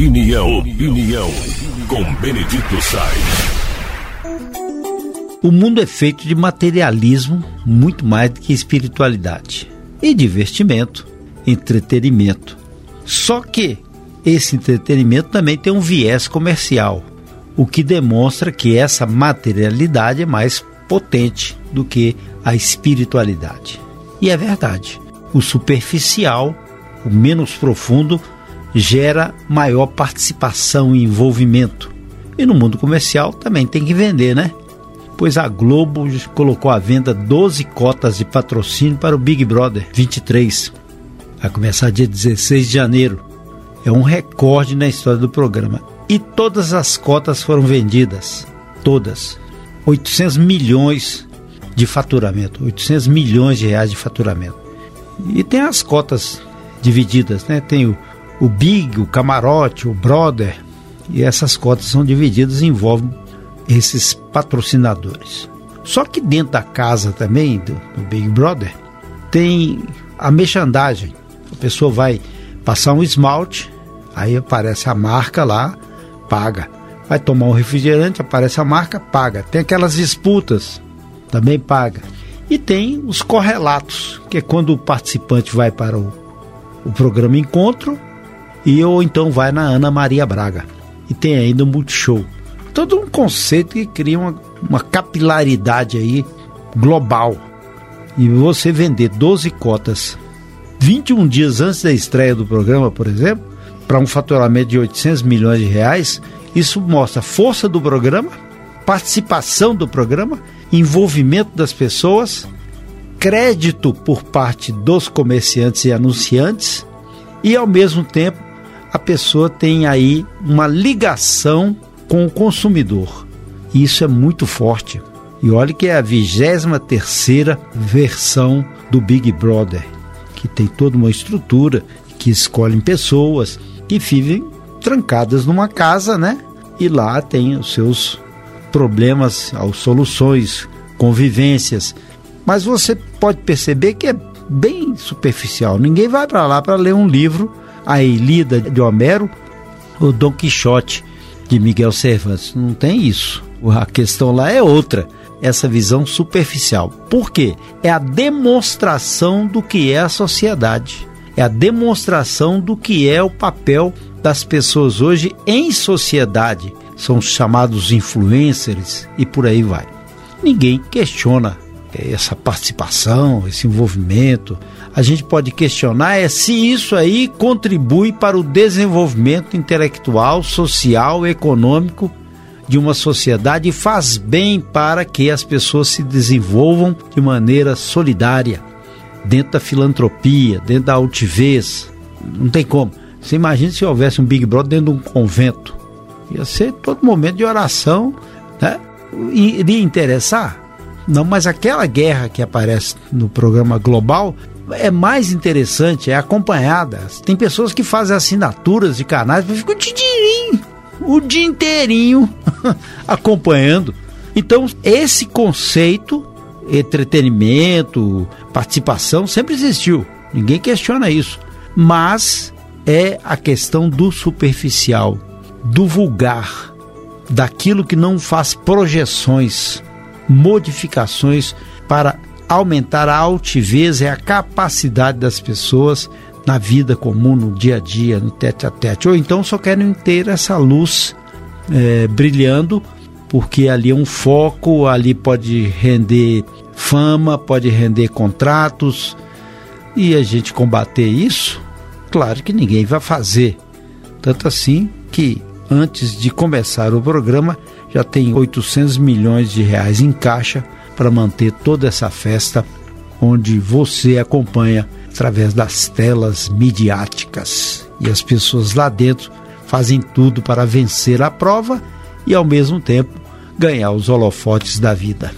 Opinião, opinião, com Benedito Sainz. O mundo é feito de materialismo muito mais do que espiritualidade. E divertimento, entretenimento. Só que esse entretenimento também tem um viés comercial, o que demonstra que essa materialidade é mais potente do que a espiritualidade. E é verdade. O superficial, o menos profundo, gera maior participação e envolvimento. E no mundo comercial também tem que vender, né? Pois a Globo colocou à venda 12 cotas de patrocínio para o Big Brother 23. Vai começar dia 16 de janeiro. É um recorde na história do programa. E todas as cotas foram vendidas. Todas. 800 milhões de faturamento. 800 milhões de reais de faturamento. E tem as cotas divididas, né? Tem o o Big, o Camarote, o Brother, e essas cotas são divididas e envolvem esses patrocinadores. Só que dentro da casa também, do, do Big Brother, tem a merchandising. A pessoa vai passar um esmalte, aí aparece a marca lá, paga. Vai tomar um refrigerante, aparece a marca, paga. Tem aquelas disputas, também paga. E tem os correlatos, que é quando o participante vai para o, o programa Encontro, e ou então vai na Ana Maria Braga. E tem ainda o Multishow. Todo um conceito que cria uma, uma capilaridade aí global. E você vender 12 cotas 21 dias antes da estreia do programa, por exemplo, para um faturamento de 800 milhões de reais, isso mostra força do programa, participação do programa, envolvimento das pessoas, crédito por parte dos comerciantes e anunciantes e, ao mesmo tempo, a pessoa tem aí uma ligação com o consumidor. E isso é muito forte. E olha que é a 23 terceira versão do Big Brother, que tem toda uma estrutura, que escolhem pessoas que vivem trancadas numa casa, né? E lá tem os seus problemas, as soluções, convivências. Mas você pode perceber que é bem superficial. Ninguém vai para lá para ler um livro a Ilíada de Homero, o Dom Quixote de Miguel Cervantes. Não tem isso. A questão lá é outra. Essa visão superficial. Por quê? É a demonstração do que é a sociedade. É a demonstração do que é o papel das pessoas hoje em sociedade. São chamados influencers e por aí vai. Ninguém questiona essa participação, esse envolvimento. A gente pode questionar é se isso aí contribui para o desenvolvimento intelectual, social, econômico de uma sociedade e faz bem para que as pessoas se desenvolvam de maneira solidária, dentro da filantropia, dentro da altivez. Não tem como. Você imagina se houvesse um Big Brother dentro de um convento. Ia ser todo momento de oração, né? Iria interessar? Não, mas aquela guerra que aparece no programa global é mais interessante, é acompanhada. Tem pessoas que fazem assinaturas de canais e ficam o dia, o dia inteirinho acompanhando. Então, esse conceito, entretenimento, participação, sempre existiu. Ninguém questiona isso. Mas é a questão do superficial, do vulgar, daquilo que não faz projeções modificações para aumentar a altivez e a capacidade das pessoas na vida comum, no dia a dia, no tete a tete. Ou então só querem ter essa luz é, brilhando, porque ali é um foco, ali pode render fama, pode render contratos. E a gente combater isso, claro que ninguém vai fazer. Tanto assim que antes de começar o programa, já tem 800 milhões de reais em caixa para manter toda essa festa, onde você acompanha através das telas midiáticas. E as pessoas lá dentro fazem tudo para vencer a prova e, ao mesmo tempo, ganhar os holofotes da vida.